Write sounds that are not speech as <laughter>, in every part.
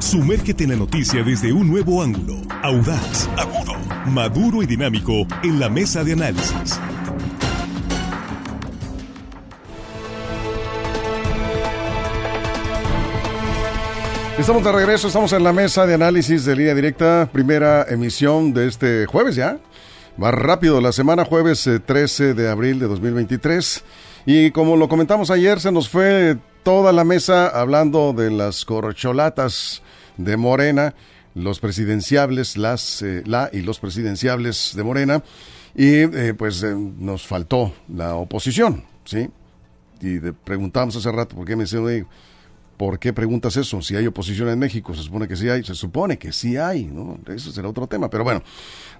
Sumérgete en la noticia desde un nuevo ángulo, audaz, agudo, maduro y dinámico en la mesa de análisis. Estamos de regreso, estamos en la mesa de análisis de línea directa, primera emisión de este jueves ya. Más rápido, la semana jueves 13 eh, de abril de 2023. Y como lo comentamos ayer, se nos fue toda la mesa hablando de las corcholatas de Morena, los presidenciables, las, eh, la y los presidenciables de Morena. Y eh, pues nos faltó la oposición, ¿sí? Y preguntamos hace rato por qué me decían, ¿Por qué preguntas eso? Si hay oposición en México, se supone que sí hay, se supone que sí hay, ¿no? Eso será otro tema. Pero bueno,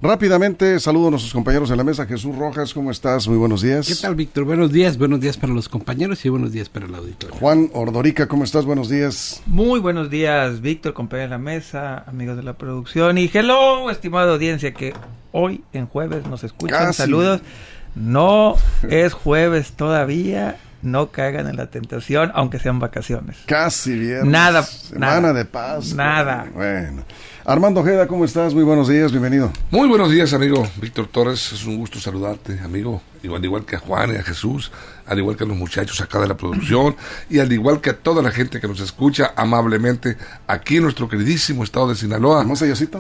rápidamente saludo a nuestros compañeros en la mesa. Jesús Rojas, ¿cómo estás? Muy buenos días. ¿Qué tal, Víctor? Buenos días, buenos días para los compañeros y buenos días para el auditorio. Juan Ordorica, ¿cómo estás? Buenos días. Muy buenos días, Víctor, compañero de la mesa, amigos de la producción y hello, estimada audiencia que hoy en jueves nos escuchan. Saludos. No es jueves todavía no caigan en la tentación, aunque sean vacaciones. Casi bien. Nada. Semana de paz. Nada. Bueno. Armando Ojeda, ¿cómo estás? Muy buenos días, bienvenido. Muy buenos días, amigo Víctor Torres. Es un gusto saludarte, amigo. Igual, igual que a Juan y a Jesús, al igual que a los muchachos acá de la producción y al igual que a toda la gente que nos escucha amablemente aquí en nuestro queridísimo estado de Sinaloa.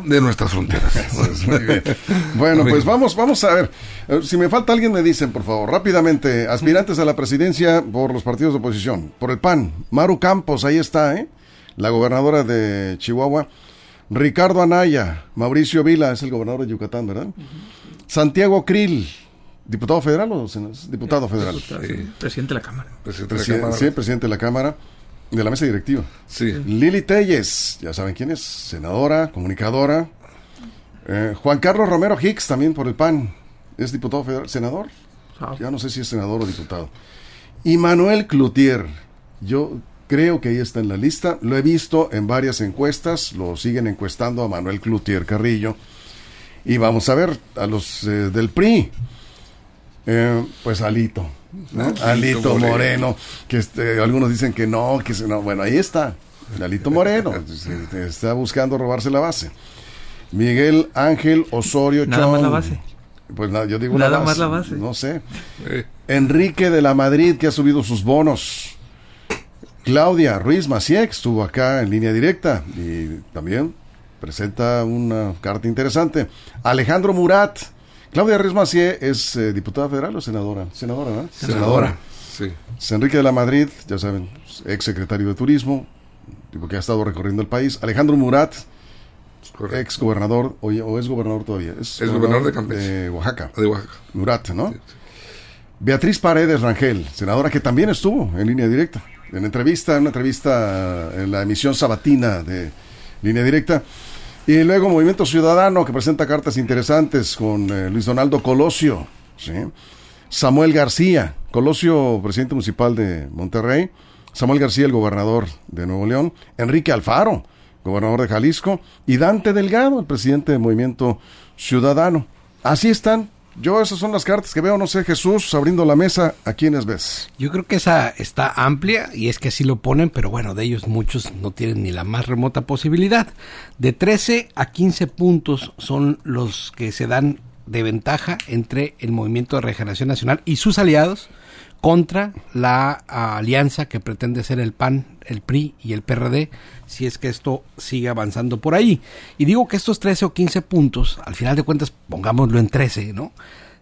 De nuestras fronteras. <laughs> bueno, pues vamos, vamos a ver. Eh, si me falta alguien, me dicen, por favor, rápidamente. Aspirantes a la presidencia por los partidos de oposición. Por el PAN. Maru Campos, ahí está, ¿eh? La gobernadora de Chihuahua. Ricardo Anaya, Mauricio Vila, es el gobernador de Yucatán, ¿verdad? Santiago Krill, diputado federal o diputado federal. Presidente de la Cámara. Presidente de la Cámara. Sí, presidente de la Cámara, de la mesa directiva. Sí. Lili Telles, ya saben quién es, senadora, comunicadora. Eh, Juan Carlos Romero Hicks, también por el PAN, es diputado federal, senador. Ya no sé si es senador o diputado. Y Manuel Cloutier, yo Creo que ahí está en la lista. Lo he visto en varias encuestas. Lo siguen encuestando a Manuel Cloutier Carrillo. Y vamos a ver a los eh, del PRI. Eh, pues Alito. Alito Moreno. que este, algunos dicen que no, que no. Bueno, ahí está. Alito Moreno. <laughs> está buscando robarse la base. Miguel Ángel Osorio Nada más la base. Pues nada, yo digo Nada más la base. No sé. Enrique de la Madrid, que ha subido sus bonos. Claudia Ruiz Maciek estuvo acá en línea directa y también presenta una carta interesante. Alejandro Murat. Claudia Ruiz Maciek es eh, diputada federal o senadora? Senadora, ¿verdad? Senadora. Sí. Enrique de la Madrid, ya saben, ex secretario de Turismo, tipo que ha estado recorriendo el país. Alejandro Murat, ex gobernador, o, o, es gobernador todavía. Es, gobernador, de Campeche. De Oaxaca. De Oaxaca. Murat, ¿no? Beatriz Paredes Rangel, senadora que también estuvo en línea directa en entrevista, en una entrevista en la emisión sabatina de Línea Directa. Y luego Movimiento Ciudadano, que presenta cartas interesantes con eh, Luis Donaldo Colosio, Samuel García, Colosio, presidente municipal de Monterrey, Samuel García, el gobernador de Nuevo León, Enrique Alfaro, gobernador de Jalisco, y Dante Delgado, el presidente del Movimiento Ciudadano. Así están yo esas son las cartas que veo, no sé, Jesús, abriendo la mesa, ¿a quiénes ves? Yo creo que esa está amplia y es que así lo ponen, pero bueno, de ellos muchos no tienen ni la más remota posibilidad. De 13 a 15 puntos son los que se dan de ventaja entre el Movimiento de Regeneración Nacional y sus aliados contra la alianza que pretende ser el PAN, el PRI y el PRD, si es que esto sigue avanzando por ahí. Y digo que estos 13 o 15 puntos, al final de cuentas, pongámoslo en 13, ¿no?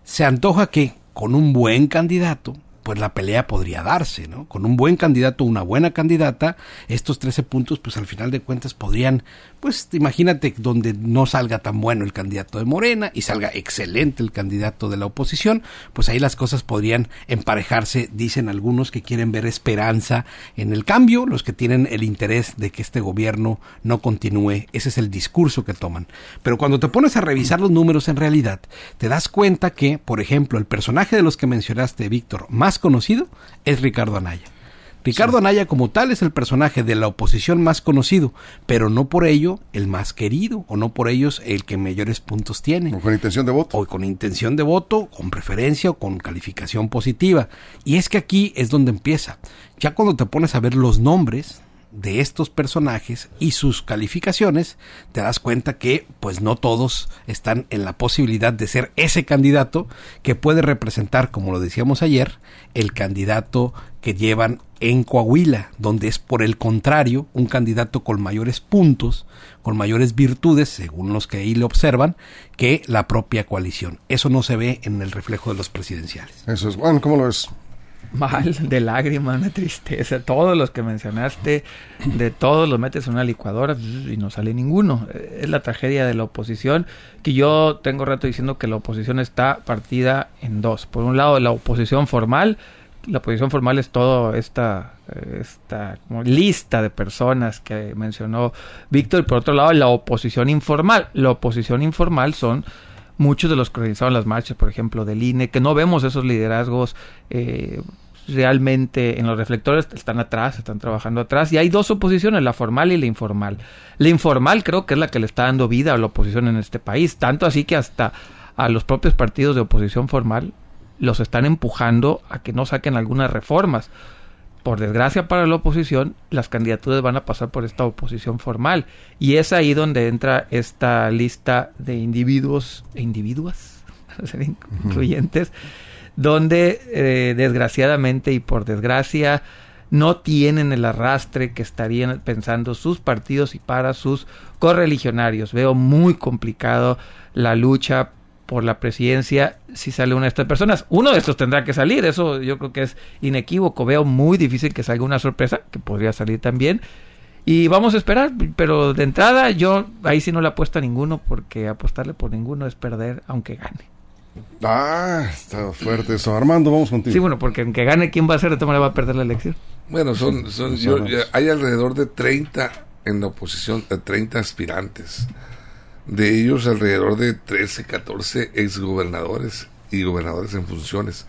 Se antoja que con un buen candidato, pues la pelea podría darse, ¿no? Con un buen candidato, una buena candidata, estos 13 puntos, pues al final de cuentas podrían, pues imagínate donde no salga tan bueno el candidato de Morena y salga excelente el candidato de la oposición, pues ahí las cosas podrían emparejarse, dicen algunos que quieren ver esperanza en el cambio, los que tienen el interés de que este gobierno no continúe, ese es el discurso que toman. Pero cuando te pones a revisar los números en realidad, te das cuenta que, por ejemplo, el personaje de los que mencionaste, Víctor, más conocido es Ricardo Anaya. Ricardo Anaya como tal es el personaje de la oposición más conocido, pero no por ello el más querido, o no por ellos el que mayores puntos tiene. O con intención de voto. O con intención de voto, con preferencia o con calificación positiva. Y es que aquí es donde empieza. Ya cuando te pones a ver los nombres de estos personajes y sus calificaciones, te das cuenta que pues no todos están en la posibilidad de ser ese candidato que puede representar, como lo decíamos ayer, el candidato que llevan en Coahuila, donde es por el contrario un candidato con mayores puntos, con mayores virtudes, según los que ahí le observan, que la propia coalición. Eso no se ve en el reflejo de los presidenciales. Eso es bueno, ¿cómo lo es? Mal, <laughs> de lágrimas, de tristeza. Todos los que mencionaste, de todos los metes en una licuadora y no sale ninguno. Es la tragedia de la oposición, que yo tengo rato diciendo que la oposición está partida en dos. Por un lado, la oposición formal. La oposición formal es toda esta, esta lista de personas que mencionó Víctor. Y por otro lado, la oposición informal. La oposición informal son muchos de los que organizaron las marchas, por ejemplo, del INE, que no vemos esos liderazgos eh, realmente en los reflectores, están atrás, están trabajando atrás, y hay dos oposiciones, la formal y la informal. La informal creo que es la que le está dando vida a la oposición en este país, tanto así que hasta a los propios partidos de oposición formal los están empujando a que no saquen algunas reformas por desgracia para la oposición, las candidaturas van a pasar por esta oposición formal. Y es ahí donde entra esta lista de individuos e individuas, <laughs> incluyentes, donde eh, desgraciadamente y por desgracia no tienen el arrastre que estarían pensando sus partidos y para sus correligionarios. Veo muy complicado la lucha por la presidencia si sale una de estas personas. Uno de estos tendrá que salir, eso yo creo que es inequívoco. Veo muy difícil que salga una sorpresa, que podría salir también. Y vamos a esperar, pero de entrada yo ahí sí no le apuesto a ninguno, porque apostarle por ninguno es perder, aunque gane. Ah, está fuerte eso. Armando, vamos contigo. Sí, bueno, porque aunque gane, ¿quién va a ser? De todas maneras va a perder la elección. Bueno, son, son hay alrededor de 30 en la oposición, de 30 aspirantes de ellos alrededor de 13, 14 exgobernadores y gobernadores en funciones.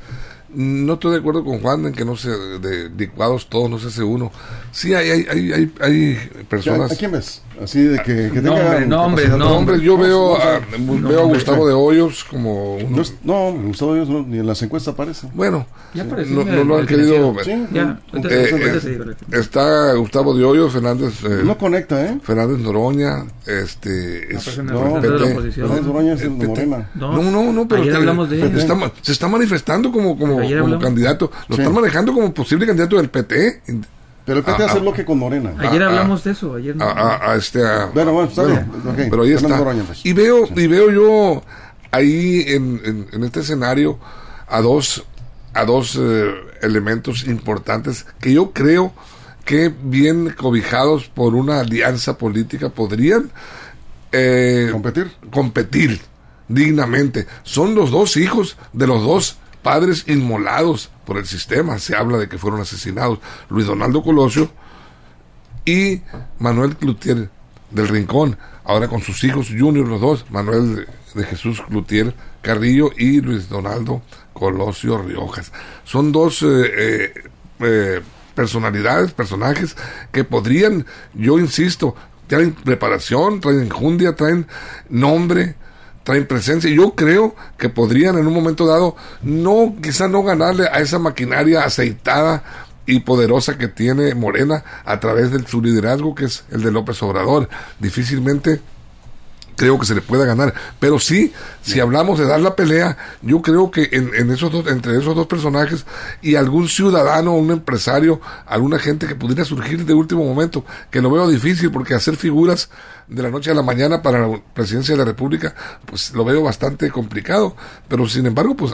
No estoy de acuerdo con Juan en que no se de licuados todos no se hace uno. Sí hay hay hay hay, hay personas. ¿A quién ves? Así de que, que tenga nombre, nombre, yo veo a, veo a Gustavo de Hoyos como uno. No, Gustavo de Hoyos ni en las encuestas aparece. Bueno, no, no, lo han querido ver. ya, entonces, eh, eh, está Gustavo de Hoyos, Fernández eh, No conecta, ¿eh? Fernández Noroña, este es no, Fernández Noroña es de Morena. No, no, no, pero se está manifestando como como, como candidato, lo están manejando como posible candidato del PT. Pero el PT hace bloque con Morena. Ayer hablamos de eso. Ayer a, este, bueno, bueno, está bien. Pero ahí está. Pues. Y veo, y veo yo ahí en, en, este escenario a dos, a dos eh, elementos importantes que yo creo que bien cobijados por una alianza política podrían eh, competir competir dignamente son los dos hijos de los dos padres inmolados por el sistema. Se habla de que fueron asesinados Luis Donaldo Colosio y Manuel Cloutier del Rincón, ahora con sus hijos junior los dos, Manuel de Jesús Cloutier Carrillo y Luis Donaldo Colosio Riojas. Son dos eh, eh, eh, personalidades, personajes que podrían, yo insisto, traen preparación, traen enjundia, traen nombre, traen presencia. Yo creo que podrían en un momento dado, no, quizá no ganarle a esa maquinaria aceitada y poderosa que tiene Morena a través de su liderazgo, que es el de López Obrador. Difícilmente creo que se le pueda ganar. Pero sí, si hablamos de dar la pelea, yo creo que en, esos dos, entre esos dos personajes y algún ciudadano, un empresario, alguna gente que pudiera surgir de último momento, que lo veo difícil porque hacer figuras de la noche a la mañana para la presidencia de la República, pues lo veo bastante complicado. Pero sin embargo, pues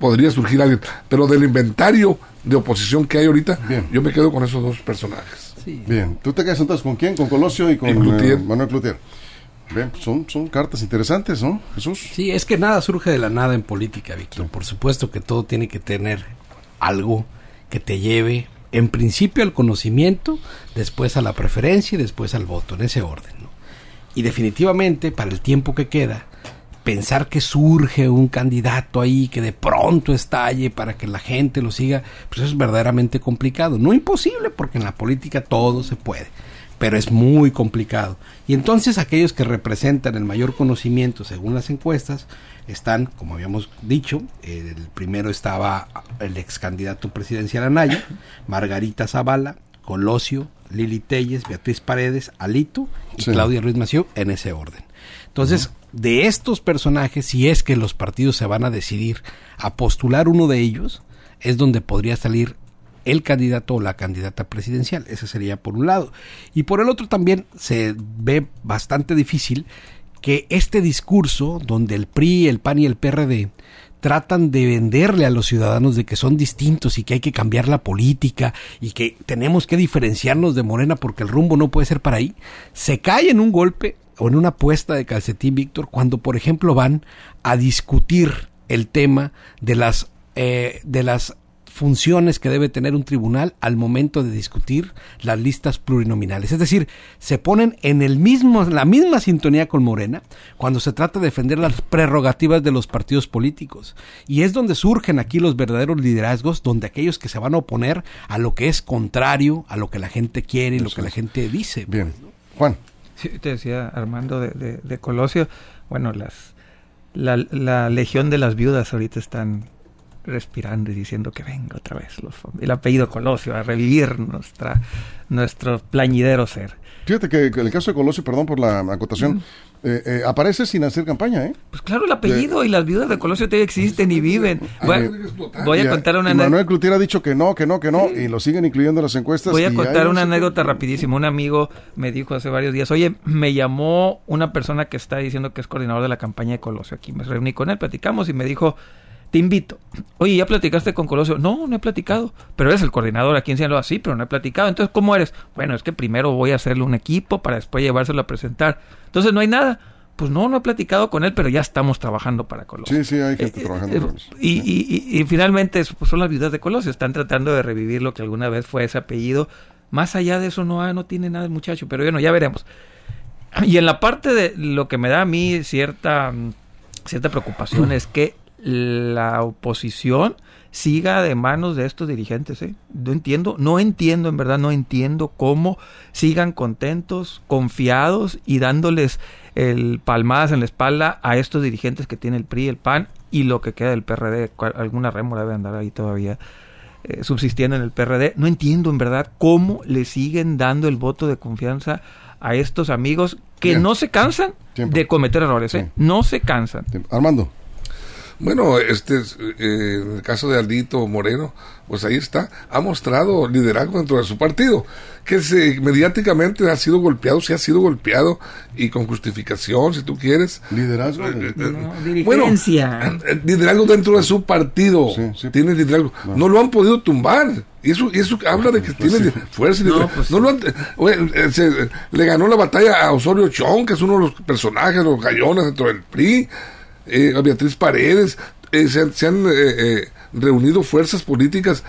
podría surgir alguien. Pero del inventario de oposición que hay ahorita, yo me quedo con esos dos personajes. Bien, ¿tú te quedas entonces con quién? Con Colosio y con eh, Manuel Cloutier. Bien, pues son, son cartas interesantes, ¿no, Jesús? Sí, es que nada surge de la nada en política, Víctor. Por supuesto que todo tiene que tener algo que te lleve, en principio al conocimiento, después a la preferencia y después al voto, en ese orden. ¿no? Y definitivamente, para el tiempo que queda, pensar que surge un candidato ahí que de pronto estalle para que la gente lo siga, pues es verdaderamente complicado. No imposible, porque en la política todo se puede pero es muy complicado. Y entonces aquellos que representan el mayor conocimiento según las encuestas están, como habíamos dicho, el primero estaba el ex candidato presidencial Anaya, Margarita Zavala, Colosio, Lili Telles, Beatriz Paredes, Alito y Claudia Ruiz Mació en ese orden. Entonces, de estos personajes, si es que los partidos se van a decidir a postular uno de ellos, es donde podría salir el candidato o la candidata presidencial. Ese sería por un lado. Y por el otro también se ve bastante difícil que este discurso donde el PRI, el PAN y el PRD tratan de venderle a los ciudadanos de que son distintos y que hay que cambiar la política y que tenemos que diferenciarnos de Morena porque el rumbo no puede ser para ahí, se cae en un golpe o en una apuesta de calcetín, Víctor, cuando por ejemplo van a discutir el tema de las eh, de las funciones que debe tener un tribunal al momento de discutir las listas plurinominales. Es decir, se ponen en el mismo, la misma sintonía con Morena cuando se trata de defender las prerrogativas de los partidos políticos. Y es donde surgen aquí los verdaderos liderazgos, donde aquellos que se van a oponer a lo que es contrario a lo que la gente quiere y lo que la gente dice. Bien. Juan. Sí, te decía Armando de, de, Colosio, bueno, las la, la legión de las viudas ahorita están respirando y diciendo que venga otra vez los, el apellido Colosio a revivir nuestra, nuestro plañidero ser. Fíjate que el caso de Colosio, perdón por la acotación, eh, eh, aparece sin hacer campaña, ¿eh? Pues claro, el apellido y las viudas de Colosio todavía existen y viven. voy a contar una anécdota. Manuel Clutier ha dicho que no, que no, que no, y lo siguen incluyendo en las encuestas. Voy a contar una anécdota rapidísima. Un amigo me dijo hace varios días, oye, me llamó una persona que está diciendo que es coordinador de la campaña de Colosio aquí. Me reuní con él, platicamos y me dijo, te invito. Oye, ¿ya platicaste con Colosio? No, no he platicado. Pero eres el coordinador aquí en Sinaloa, así, pero no he platicado. Entonces, ¿cómo eres? Bueno, es que primero voy a hacerle un equipo para después llevárselo a presentar. Entonces, no hay nada. Pues no, no he platicado con él, pero ya estamos trabajando para Colosio. Sí, sí, hay gente eh, trabajando eh, y, y, y, finalmente pues son las viudas de Colosio. Están tratando de revivir lo que alguna vez fue ese apellido. Más allá de eso no, no tiene nada el muchacho, pero bueno, ya veremos. Y en la parte de lo que me da a mí cierta, cierta preocupación <clears throat> es que la oposición siga de manos de estos dirigentes. ¿eh? No entiendo, no entiendo, en verdad, no entiendo cómo sigan contentos, confiados y dándoles el palmadas en la espalda a estos dirigentes que tiene el PRI, el PAN y lo que queda del PRD. Alguna rémora debe andar ahí todavía eh, subsistiendo en el PRD. No entiendo, en verdad, cómo le siguen dando el voto de confianza a estos amigos que no se cansan de cometer errores. ¿eh? No se cansan. Armando. Bueno, este, eh, en el caso de Aldito Moreno, pues ahí está, ha mostrado liderazgo dentro de su partido, que se, mediáticamente ha sido golpeado, se ha sido golpeado y con justificación, si tú quieres. Liderazgo. Eh, eh, bueno, liderazgo dentro de su partido. Tiene liderazgo. No. lo han podido tumbar. Y eso, y eso habla de que pues tiene fuerza. No, pues no lo han, le ganó la batalla a Osorio Chong, que es uno de los personajes, los gallones dentro del PRI eh, a Beatriz Paredes, eh, se han, eh, reunido fuerzas políticas,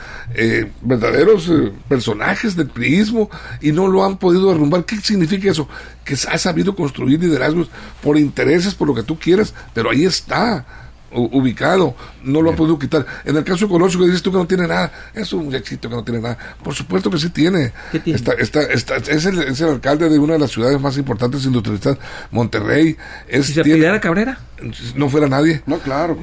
verdaderos personajes del priismo y no lo han podido derrumbar. ¿Qué significa eso? Que ha sabido construir liderazgos por intereses, por lo que tú quieras, pero ahí está ubicado, no lo ha podido quitar. En el caso ecológico dices tú que no tiene nada, es un muchachito que no tiene nada. Por supuesto que sí tiene. Está, está, está, es, el, es, el, alcalde de una de las ciudades más importantes industrializadas, Monterrey. Es, ¿Y se Cabrera? No fuera nadie. No, claro.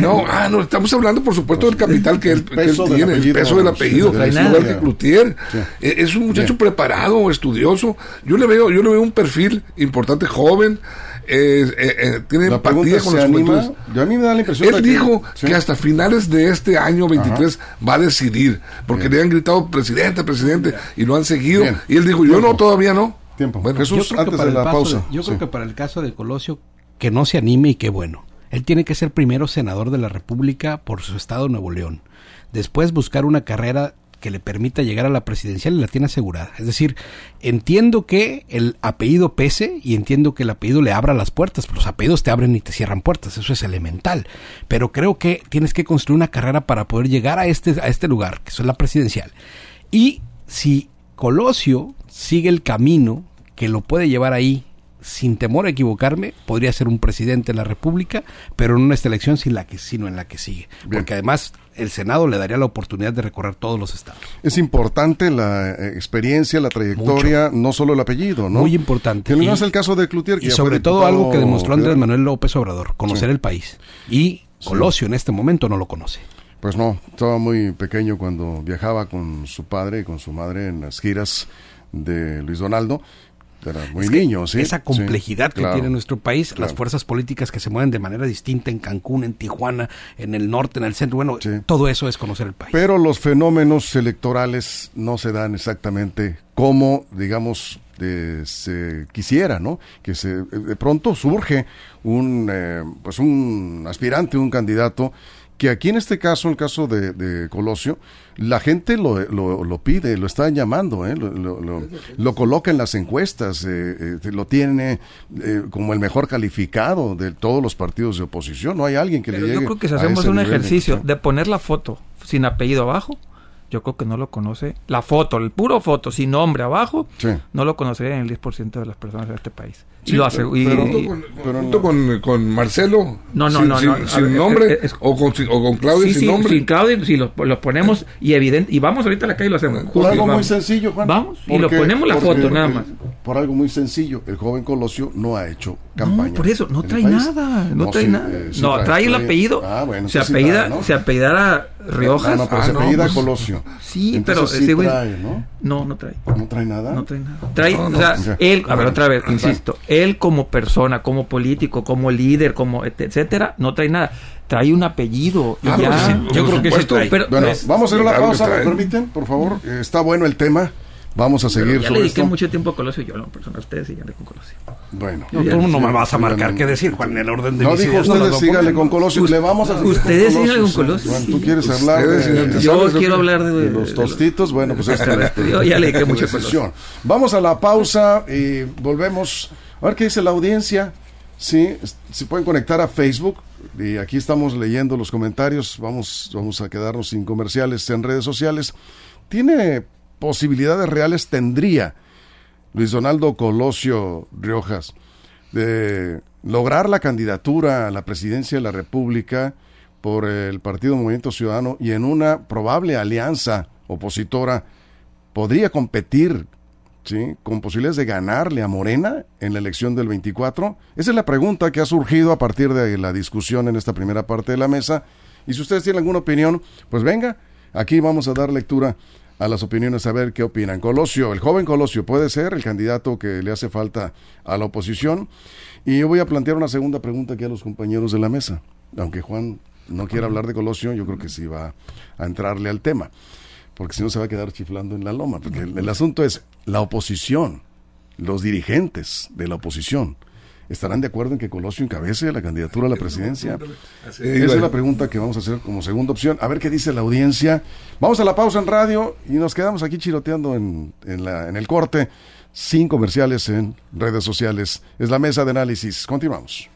no, ah, no, estamos hablando por supuesto del capital que él, que él tiene, el peso del apellido, igual que Cloutier. E, es un muchacho preparado, estudioso. Yo le veo, yo le veo un perfil importante, joven eh, eh, tiene empatía con los anima, Yo a mí me da la impresión Él dijo que, hasta finales de este año 23 va a decidir, porque le han gritado presidente, presidente, y lo han seguido. Y él dijo, yo no, todavía no. Tiempo. Bueno, Jesús, antes de la pausa. yo creo que para el caso de Colosio, que no se anime y qué bueno. Él tiene que ser primero senador de la República por su estado Nuevo León. Después buscar una carrera que le permita llegar a la presidencial y la tiene asegurada. Es decir, entiendo que el apellido pese y entiendo que el apellido le abra las puertas. Los apellidos te abren y te cierran puertas, eso es elemental. Pero creo que tienes que construir una carrera para poder llegar a este, a este lugar, que es la presidencial. Y si Colosio sigue el camino que lo puede llevar ahí sin temor a equivocarme, podría ser un presidente de la República, pero en esta elección sin la que, sino en la que sigue. Porque además el Senado le daría la oportunidad de recorrer todos los estados. Es importante la eh, experiencia, la trayectoria, no solo el apellido, ¿no? Muy importante. Que no es el caso de Cloutier. y sobre todo algo que demostró Andrés Manuel López Obrador, conocer el país. Y Colosio en este momento no lo conoce. Pues no, estaba muy pequeño cuando viajaba con su padre y con su madre en las giras de Luis Donaldo. Era muy niño, sí. Esa complejidad que tiene nuestro país, las fuerzas políticas que se mueven de manera distinta en Cancún, en Tijuana, en el norte, en el centro, bueno, todo eso es conocer el país. Pero los fenómenos electorales no se dan exactamente como, digamos, se quisiera, ¿no? Que se de pronto surge un eh, pues un aspirante, un candidato que aquí en este caso, el caso de, Colosio, la gente lo, lo, pide, lo está llamando, ¿eh? lo, coloca en las encuestas, eh, eh, lo tiene como el mejor calificado de todos los partidos de oposición. No hay alguien que le llegue. Yo creo que si hacemos un ejercicio de poner la foto sin apellido abajo, yo creo que no lo conoce. La foto, el puro foto, sin nombre abajo, no lo conocería en el 10% de las personas de este país. Sí, lo hace, pero, con, con, Marcelo, no, no, no, sin, nombre, o, con, o con Claudio sin nombre. Sin Claudio, si los, ponemos y evidente, y vamos ahorita a la calle y lo hacemos. Por algo muy sencillo, Juan. Vamos, y lo ponemos la foto, nada más. Por algo muy sencillo, el joven Colosio no ha hecho campaña. por eso, no trae nada, no, trae nada. Eh, no, trae, el apellido, ah, bueno, se, apellida, se apellidara Riojas. No, pero se apellida pues, Colosio. Sí, pero sí trae, ¿no? No, no trae. ¿No trae nada? No trae nada. Trae, o sea, él, a ver, otra vez, insisto, él como persona, como político, como líder, como etcétera, no trae nada. Trae un apellido. Y ah, ya, yo creo que sí trae. Pero, bueno, vamos a hacer una pausa, ¿me permiten? Por favor. Está bueno el tema. Vamos a seguir. ya le dediqué mucho tiempo a Colosio, yo, no, persona, ustedes síganle con Colosio. Bueno, no, tú no me vas a marcar qué decir, Juan, en el orden de No dijo ustedes, síganle con Colosio, le vamos a Ustedes síganle con Colosio. Juan, tú quieres hablar de, Yo quiero hablar de, los tostitos, bueno, pues esta <laughs> Yo ya le dediqué mucho Colosio. Vamos a la pausa y volvemos. A ver qué dice la audiencia. Sí, se pueden conectar a Facebook y aquí estamos leyendo los comentarios. Vamos, vamos a quedarnos sin comerciales en redes sociales. Tiene posibilidades reales tendría Luis Donaldo Colosio Riojas de lograr la candidatura a la presidencia de la República por el Partido Movimiento Ciudadano y en una probable alianza opositora podría competir ¿sí? con posibilidades de ganarle a Morena en la elección del 24? Esa es la pregunta que ha surgido a partir de la discusión en esta primera parte de la mesa. Y si ustedes tienen alguna opinión, pues venga, aquí vamos a dar lectura a las opiniones a ver qué opinan. Colosio, el joven Colosio puede ser el candidato que le hace falta a la oposición. Y yo voy a plantear una segunda pregunta aquí a los compañeros de la mesa. Aunque Juan no quiera hablar de Colosio, yo creo que sí va a entrarle al tema. Porque si no se va a quedar chiflando en la loma. Porque el asunto es la oposición, los dirigentes de la oposición ¿Estarán de acuerdo en que Colosio encabece la candidatura a la presidencia? Esa es la pregunta que vamos a hacer como segunda opción. A ver qué dice la audiencia. Vamos a la pausa en radio y nos quedamos aquí chiroteando en, la, en el corte, sin comerciales en redes sociales. Es la mesa de análisis. Continuamos.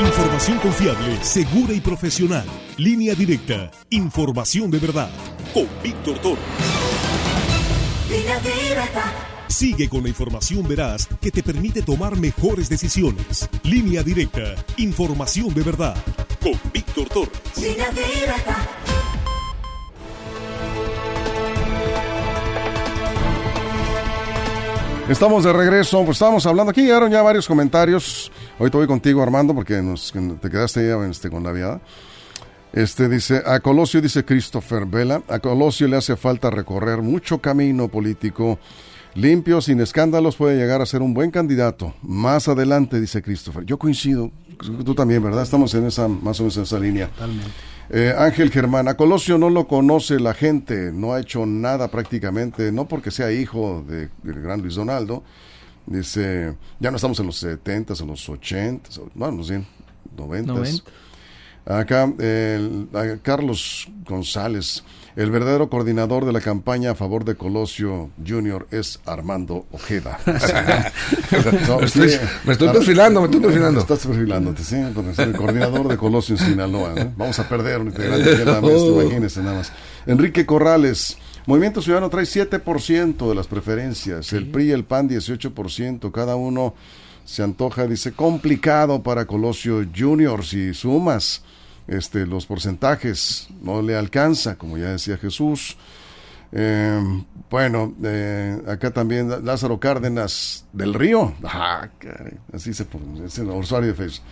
Información confiable, segura y profesional. Línea directa. Información de verdad. Con Víctor Toro. Línea directa. Sigue con la información veraz que te permite tomar mejores decisiones. Línea directa. Información de verdad. Con Víctor Torres. Línea directa. Estamos de regreso, pues estábamos hablando aquí, llegaron ya varios comentarios. Hoy te voy contigo, Armando, porque te quedaste ya este, con la viada. Este dice, a Colosio, dice Christopher Vela, a Colosio le hace falta recorrer mucho camino político Limpio, sin escándalos, puede llegar a ser un buen candidato. Más adelante, dice Christopher. Yo coincido, tú también, ¿verdad? Estamos en esa, más o menos en esa línea. Eh, Ángel Germán, a Colosio no lo conoce la gente, no ha hecho nada prácticamente, no porque sea hijo de, del gran Luis Donaldo. Dice, ya no estamos en los 70 en los 80 bueno, bien, 90 Acá, Carlos González. El verdadero coordinador de la campaña a favor de Colosio Junior es Armando Ojeda. <laughs> me, estoy, perfilando, me estoy perfilando. Estás perfilándote, sí, el coordinador de Colosio en Sinaloa. Vamos a perder un integrante imagínese nada más. Enrique Corrales. Movimiento Ciudadano trae 7% de las preferencias, el PRI y el PAN 18%, cada uno se antoja, dice, complicado para Colosio Junior si sumas este, los porcentajes, no le alcanza, como ya decía Jesús. Eh, bueno, eh, acá también Lázaro Cárdenas del Río, ah, así se pone, es el usuario de Facebook.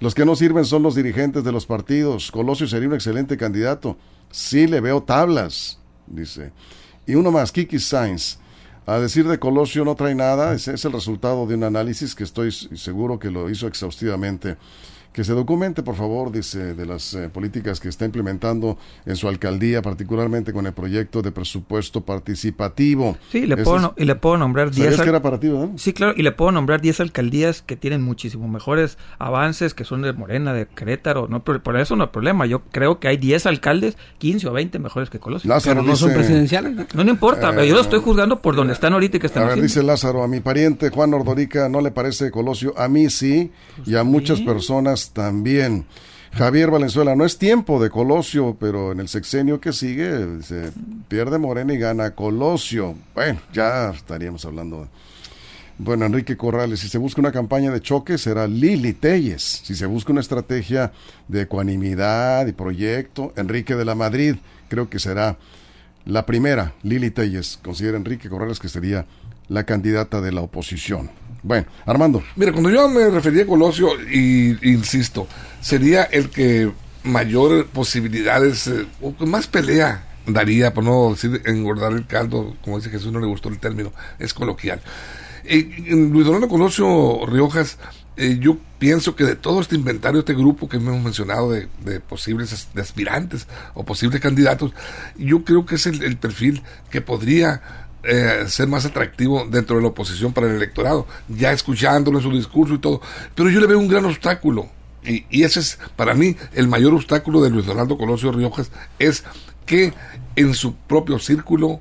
Los que no sirven son los dirigentes de los partidos. Colosio sería un excelente candidato. Sí le veo tablas, dice. Y uno más, Kiki Sainz. A decir de Colosio no trae nada, es el resultado de un análisis que estoy seguro que lo hizo exhaustivamente que se documente, por favor, dice, de las eh, políticas que está implementando en su alcaldía, particularmente con el proyecto de presupuesto participativo. Sí, le puedo, y le puedo nombrar 10... que era para ti, ¿verdad? Sí, claro, y le puedo nombrar 10 alcaldías que tienen muchísimo mejores avances, que son de Morena, de Querétaro, no, por eso no hay problema. Yo creo que hay 10 alcaldes, 15 o 20 mejores que Colosio. Lázaro pero no son presidenciales. No, no importa, pero yo lo estoy juzgando por donde están ahorita y que están A ver, dice Lázaro, a mi pariente Juan Ordorica no le parece Colosio, a mí sí, y a muchas personas también. Javier Valenzuela, no es tiempo de Colosio, pero en el sexenio que sigue se pierde Morena y gana Colosio. Bueno, ya estaríamos hablando. Bueno, Enrique Corrales, si se busca una campaña de choque será Lili Telles. Si se busca una estrategia de ecuanimidad y proyecto, Enrique de la Madrid, creo que será la primera, Lili Telles. Considera Enrique Corrales que sería la candidata de la oposición. Bueno, Armando. Mira, cuando yo me refería a Colosio, y insisto, sería el que mayor posibilidades, eh, o más pelea daría, por no decir engordar el caldo, como dice Jesús, no le gustó el término, es coloquial. Luis Donaldo Colosio Riojas, eh, yo pienso que de todo este inventario, este grupo que hemos mencionado de, posibles aspirantes o posibles candidatos, yo creo que es el perfil que podría eh, ser más atractivo dentro de la oposición para el electorado, ya escuchándolo en su discurso y todo. Pero yo le veo un gran obstáculo, y, y ese es para mí el mayor obstáculo de Luis Donaldo Colosio Riojas, es que en su propio círculo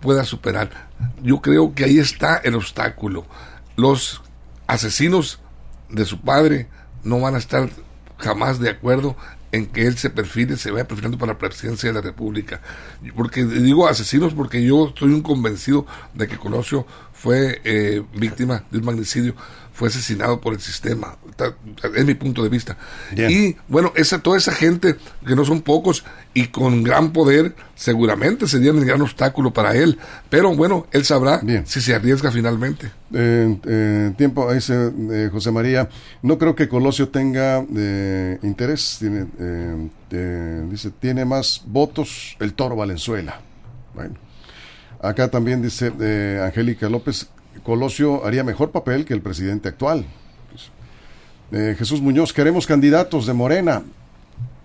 pueda superar. Yo creo que ahí está el obstáculo. Los asesinos de su padre no van a estar jamás de acuerdo en que él se perfile, se vaya perfilando para la presidencia de la República. Porque digo asesinos porque yo estoy un convencido de que Colosio fue eh, víctima de un magnicidio fue asesinado por el sistema. Es mi punto de vista. Y bueno, esa, toda esa gente, que no son pocos y con gran poder, seguramente serían un gran obstáculo para él. Pero bueno, él sabrá si se arriesga finalmente. Eh, tiempo, dice eh, José María, no creo que Colosio tenga eh, interés. Tiene, eh, dice, tiene más votos el toro Valenzuela. Bueno. Acá también dice Angélica López, Colosio haría mejor papel que el presidente actual. Eh, Jesús Muñoz, queremos candidatos de Morena.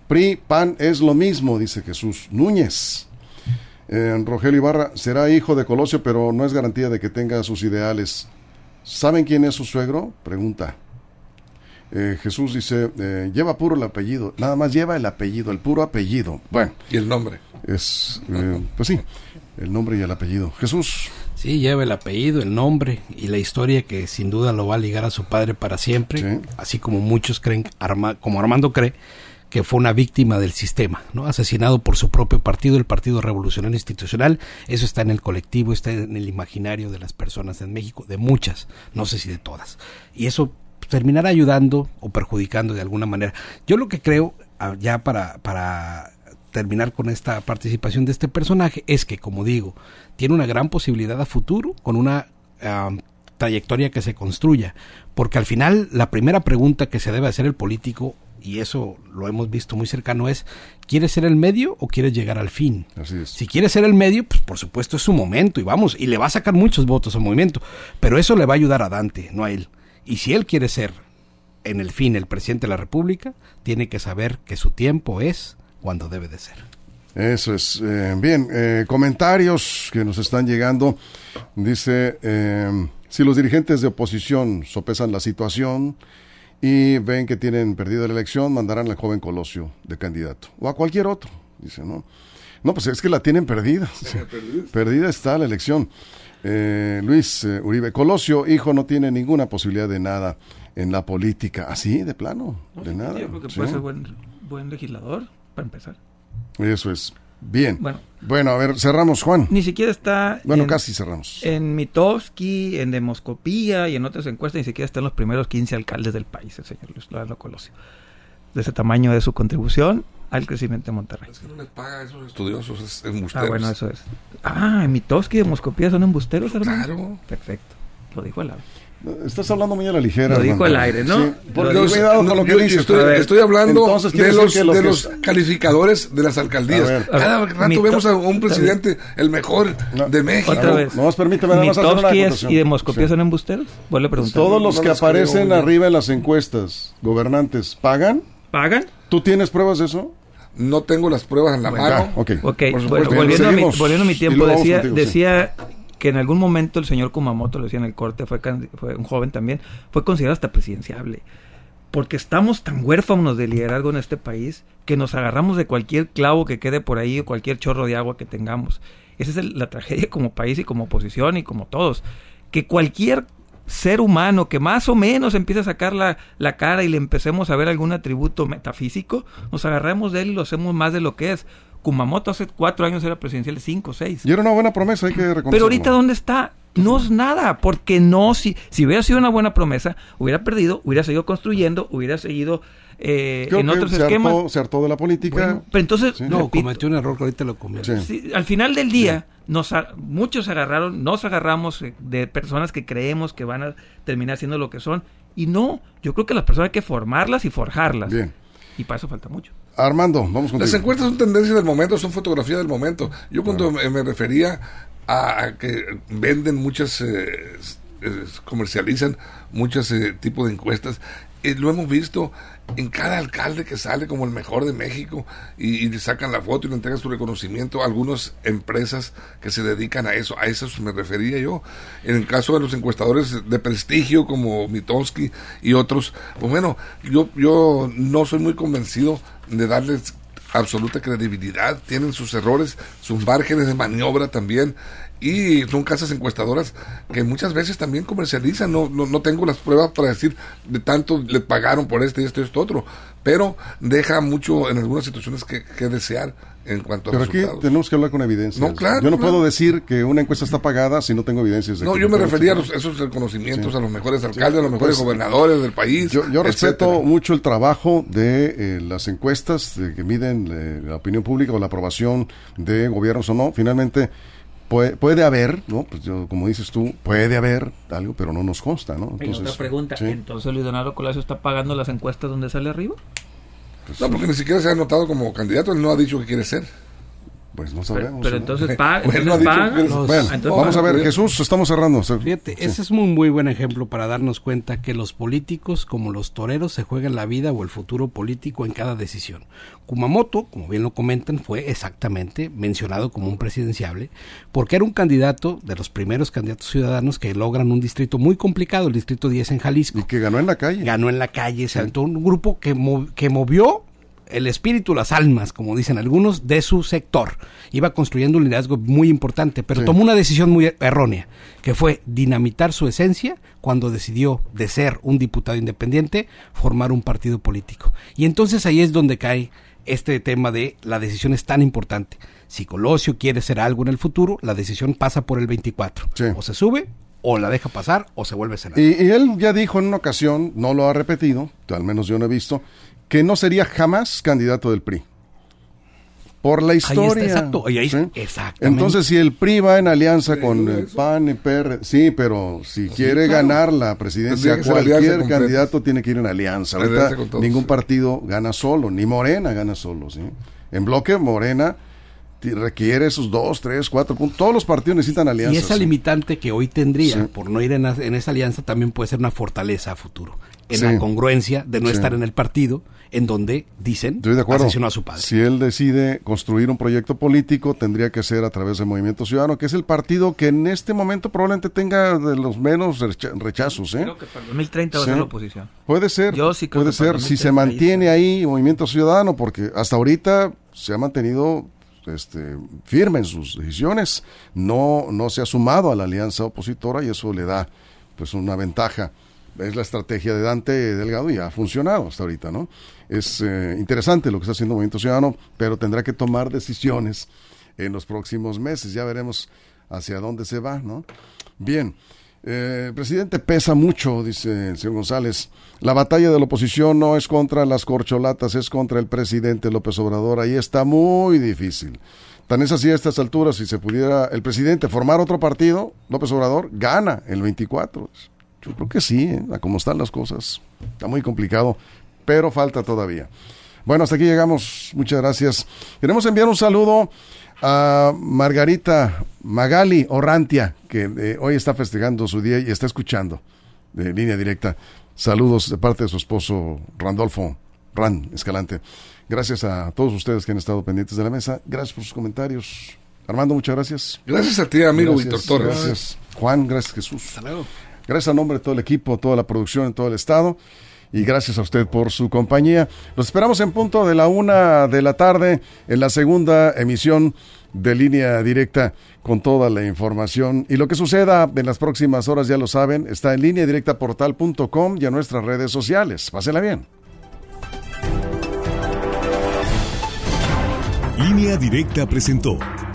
PRI, PAN es lo mismo, dice Jesús Núñez. Eh, Rogelio Ibarra será hijo de Colosio, pero no es garantía de que tenga sus ideales. ¿Saben quién es su suegro? Pregunta. Eh, Jesús dice, lleva puro el apellido, nada más lleva el apellido, el puro apellido. Bueno. ¿Y el nombre? Es, pues sí, el nombre y el apellido. Jesús. Sí, lleva el apellido, el nombre y la historia que sin duda lo va a ligar a su padre para siempre, así como muchos creen, como Armando cree, que fue una víctima del sistema, ¿no? Asesinado por su propio partido, el Partido Revolucionario Institucional. Eso está en el colectivo, está en el imaginario de las personas en México, de muchas, no sé si de todas. Y eso terminará ayudando o perjudicando de alguna manera. Yo lo que creo, ah, ya para, para terminar con esta participación de este personaje es que, como digo, tiene una gran posibilidad a futuro con una trayectoria que se construya. Porque al final la primera pregunta que se debe hacer el político, y eso lo hemos visto muy cercano, es ¿quieres ser el medio o quieres llegar al fin? Si quiere ser el medio, pues por supuesto es su momento y vamos, y le va a sacar muchos votos al movimiento. Pero eso le va a ayudar a Dante, no a él. Y si él quiere ser en el fin el presidente de la República, tiene que saber que su tiempo es cuando debe de ser. Eso es. Eh, bien, eh, comentarios que nos están llegando. Dice, eh, si los dirigentes de oposición sopesan la situación y ven que tienen perdida la elección, mandarán al joven Colosio de candidato. O a cualquier otro. Dice, ¿no? No, pues es que la tienen perdida. <laughs> perdida está la elección. Luis Uribe, Colosio, hijo, no tiene ninguna posibilidad de nada en la política. ¿Así, de plano? ¿De nada? Yo creo que puede ser buen, buen legislador para empezar. Eso es. Bien. Bueno, bueno, a ver, cerramos, Juan. Ni siquiera está. Bueno, casi cerramos. En Mitowski, en Demoscopía y en otras encuestas, ni siquiera están los primeros 15 alcaldes del país, el señor Luis Lalo Colosio. De ese tamaño de su contribución al crecimiento de Monterrey. Es que no les paga a esos estudiosos embusteros. Ah, bueno, eso es. Ah, en Mitowski y Demoscopía son embusteros, hermano. Claro. Perfecto. Lo dijo el Estás hablando muy a la ligera. Lo dijo el aire, ¿no? Sí, cuidado con lo que dices. Estoy, hablando de, los, de los calificadores de las alcaldías. Cada rato vemos a un presidente, el mejor de México. Otra vez. No, permíteme, nada más y Demoscopía son embusteros? Vuelve a preguntar. Todos los que aparecen arriba en las encuestas, gobernantes, ¿pagan? ¿Pagan? ¿Tú tienes pruebas de eso? No tengo las pruebas en la mano. Ok, volviendo, a mi, volviendo, a mi, tiempo, decía, decía que en algún momento el señor Kumamoto, lo decía en el corte, fue, un joven también, fue considerado hasta presidenciable. Porque estamos tan huérfanos de liderazgo en este país que nos agarramos de cualquier clavo que quede por ahí o cualquier chorro de agua que tengamos. Esa es la tragedia como país y como oposición y como todos. Que cualquier ser humano que más o menos empiece a sacar la, la, cara y le empecemos a ver algún atributo metafísico, nos agarremos de él y lo hacemos más de lo que es. Kumamoto hace cuatro años era presidencial, cinco, seis. Y era una buena promesa, hay que reconocerlo. Pero ahorita, ¿dónde está? No es nada, porque no, si, si hubiera sido una buena promesa, hubiera perdido, hubiera seguido construyendo, hubiera seguido eh, en otros se esquemas. Hartó, se hartó de la política. pero entonces. No, cometió un error que ahorita lo cometió. al final del día, nos muchos agarraron, nos agarramos eh, de personas que creemos que van a terminar siendo lo que son. Y no, yo creo que las personas hay que formarlas y forjarlas. Bien. Y para eso falta mucho. Armando, vamos con Las encuestas son tendencias del momento, son fotografía del momento. Yo cuando me, refería a, que venden muchas, eh, comercializan muchos eh, tipos de encuestas, eh, lo hemos visto en cada alcalde que sale como el mejor de México y, le sacan la foto y le entregan su reconocimiento a algunas empresas que se dedican a eso. A eso me refería yo. En el caso de los encuestadores de prestigio como Mitowski y otros, pues bueno, yo, yo no soy muy convencido de darles absoluta credibilidad, tienen sus errores, sus márgenes de maniobra también y son casas encuestadoras que muchas veces también comercializan. No, no, no, tengo las pruebas para decir de tanto le pagaron por este, este, esto, otro, pero deja mucho en algunas situaciones que, que desear en cuanto a Pero aquí tenemos que hablar con evidencias. No, claro, yo no puedo decir que una encuesta está pagada si no tengo evidencias. no, yo me refería a esos reconocimientos a los mejores alcaldes, a los mejores pues, gobernadores del país. Yo, respeto mucho el trabajo de eh, las encuestas de que miden eh, la opinión pública o la aprobación de gobiernos o no. Finalmente, Puede, haber, ¿no? Pues yo, como dices tú, puede haber algo, pero no nos consta, ¿no? Entonces, otra pregunta, ¿entonces Luis Donaldo Colacio está pagando las encuestas donde sale arriba? Pues no, porque ni siquiera se ha anotado como candidato, él no ha dicho que quiere ser. Pues no sabemos. Pero, entonces, <laughs> paga, vamos a ver, Jesús, estamos cerrando. Fíjate, ese es un muy buen ejemplo para darnos cuenta que los políticos, como los toreros, se juegan la vida o el futuro político en cada decisión. Kumamoto, como bien lo comentan, fue exactamente mencionado como un presidenciable porque era un candidato de los primeros candidatos ciudadanos que logran un distrito muy complicado, el distrito 10 en Jalisco. Y que ganó en la calle. Ganó en la calle, se aventó un grupo que, que movió el espíritu, las almas, como dicen algunos, de su sector. Iba construyendo un liderazgo muy importante, pero tomó una decisión muy errónea, que fue dinamitar su esencia cuando decidió, de ser un diputado independiente, formar un partido político. Y entonces ahí es donde cae este tema de la decisión es tan importante. Si Colosio quiere ser algo en el futuro, la decisión pasa por el 24. O se sube o la deja pasar o se vuelve senador. Y, y, él ya dijo en una ocasión, no lo ha repetido, al menos yo no he visto, que no sería jamás candidato del PRI. Por la historia. exacto. Entonces, si el PRI va en alianza con el PAN y PR, sí, pero si quiere ganar la presidencia, cualquier candidato tiene que ir en alianza. Ahorita ningún partido gana solo, ni Morena gana solo. ¿sí? En bloque, Morena requiere esos dos, tres, cuatro puntos. Todos los partidos necesitan alianzas. Y esa limitante que hoy tendría por no ir en, en, esa alianza también puede ser una fortaleza a futuro. En la congruencia de no estar en el partido en donde dicen Estoy de acuerdo. asesinó a su padre. Si él decide construir un proyecto político, tendría que ser a través del Movimiento Ciudadano, que es el partido que en este momento probablemente tenga de los menos rechazos. ¿eh? Creo que para 2030 va a ser la oposición. Puede ser, puede ser, si se mantiene ahí Movimiento Ciudadano, porque hasta ahorita se ha mantenido este, firme en sus decisiones, no, no se ha sumado a la alianza opositora y eso le da pues una ventaja es la estrategia de Dante Delgado y ha funcionado hasta ahorita, ¿no? Es eh, interesante lo que está haciendo Movimiento Ciudadano, pero tendrá que tomar decisiones en los próximos meses. Ya veremos hacia dónde se va, ¿no? Bien. Eh, el presidente pesa mucho, dice el señor González. La batalla de la oposición no es contra las corcholatas, es contra el presidente López Obrador. Ahí está muy difícil. Tan es así a estas alturas, si se pudiera el presidente formar otro partido, López Obrador gana el 24. Yo creo que sí, ¿eh? a cómo están las cosas. Está muy complicado, pero falta todavía. Bueno, hasta aquí llegamos. Muchas gracias. Queremos enviar un saludo a Margarita Magali Orrantia, que eh, hoy está festejando su día y está escuchando de línea directa. Saludos de parte de su esposo Randolfo Ran Escalante. Gracias a todos ustedes que han estado pendientes de la mesa. Gracias por sus comentarios. Armando, muchas gracias. Gracias a ti, amigo Víctor Torres. Gracias. Juan, gracias Jesús. Gracias a nombre de todo el equipo, toda la producción en todo el estado. Y gracias a usted por su compañía. Los esperamos en punto de la una de la tarde en la segunda emisión de línea directa con toda la información. Y lo que suceda en las próximas horas, ya lo saben, está en línea directa portal.com y en nuestras redes sociales. Pásenla bien. Línea Directa presentó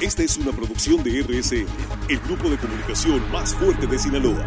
Esta es una producción de RSN, el grupo de comunicación más fuerte de Sinaloa.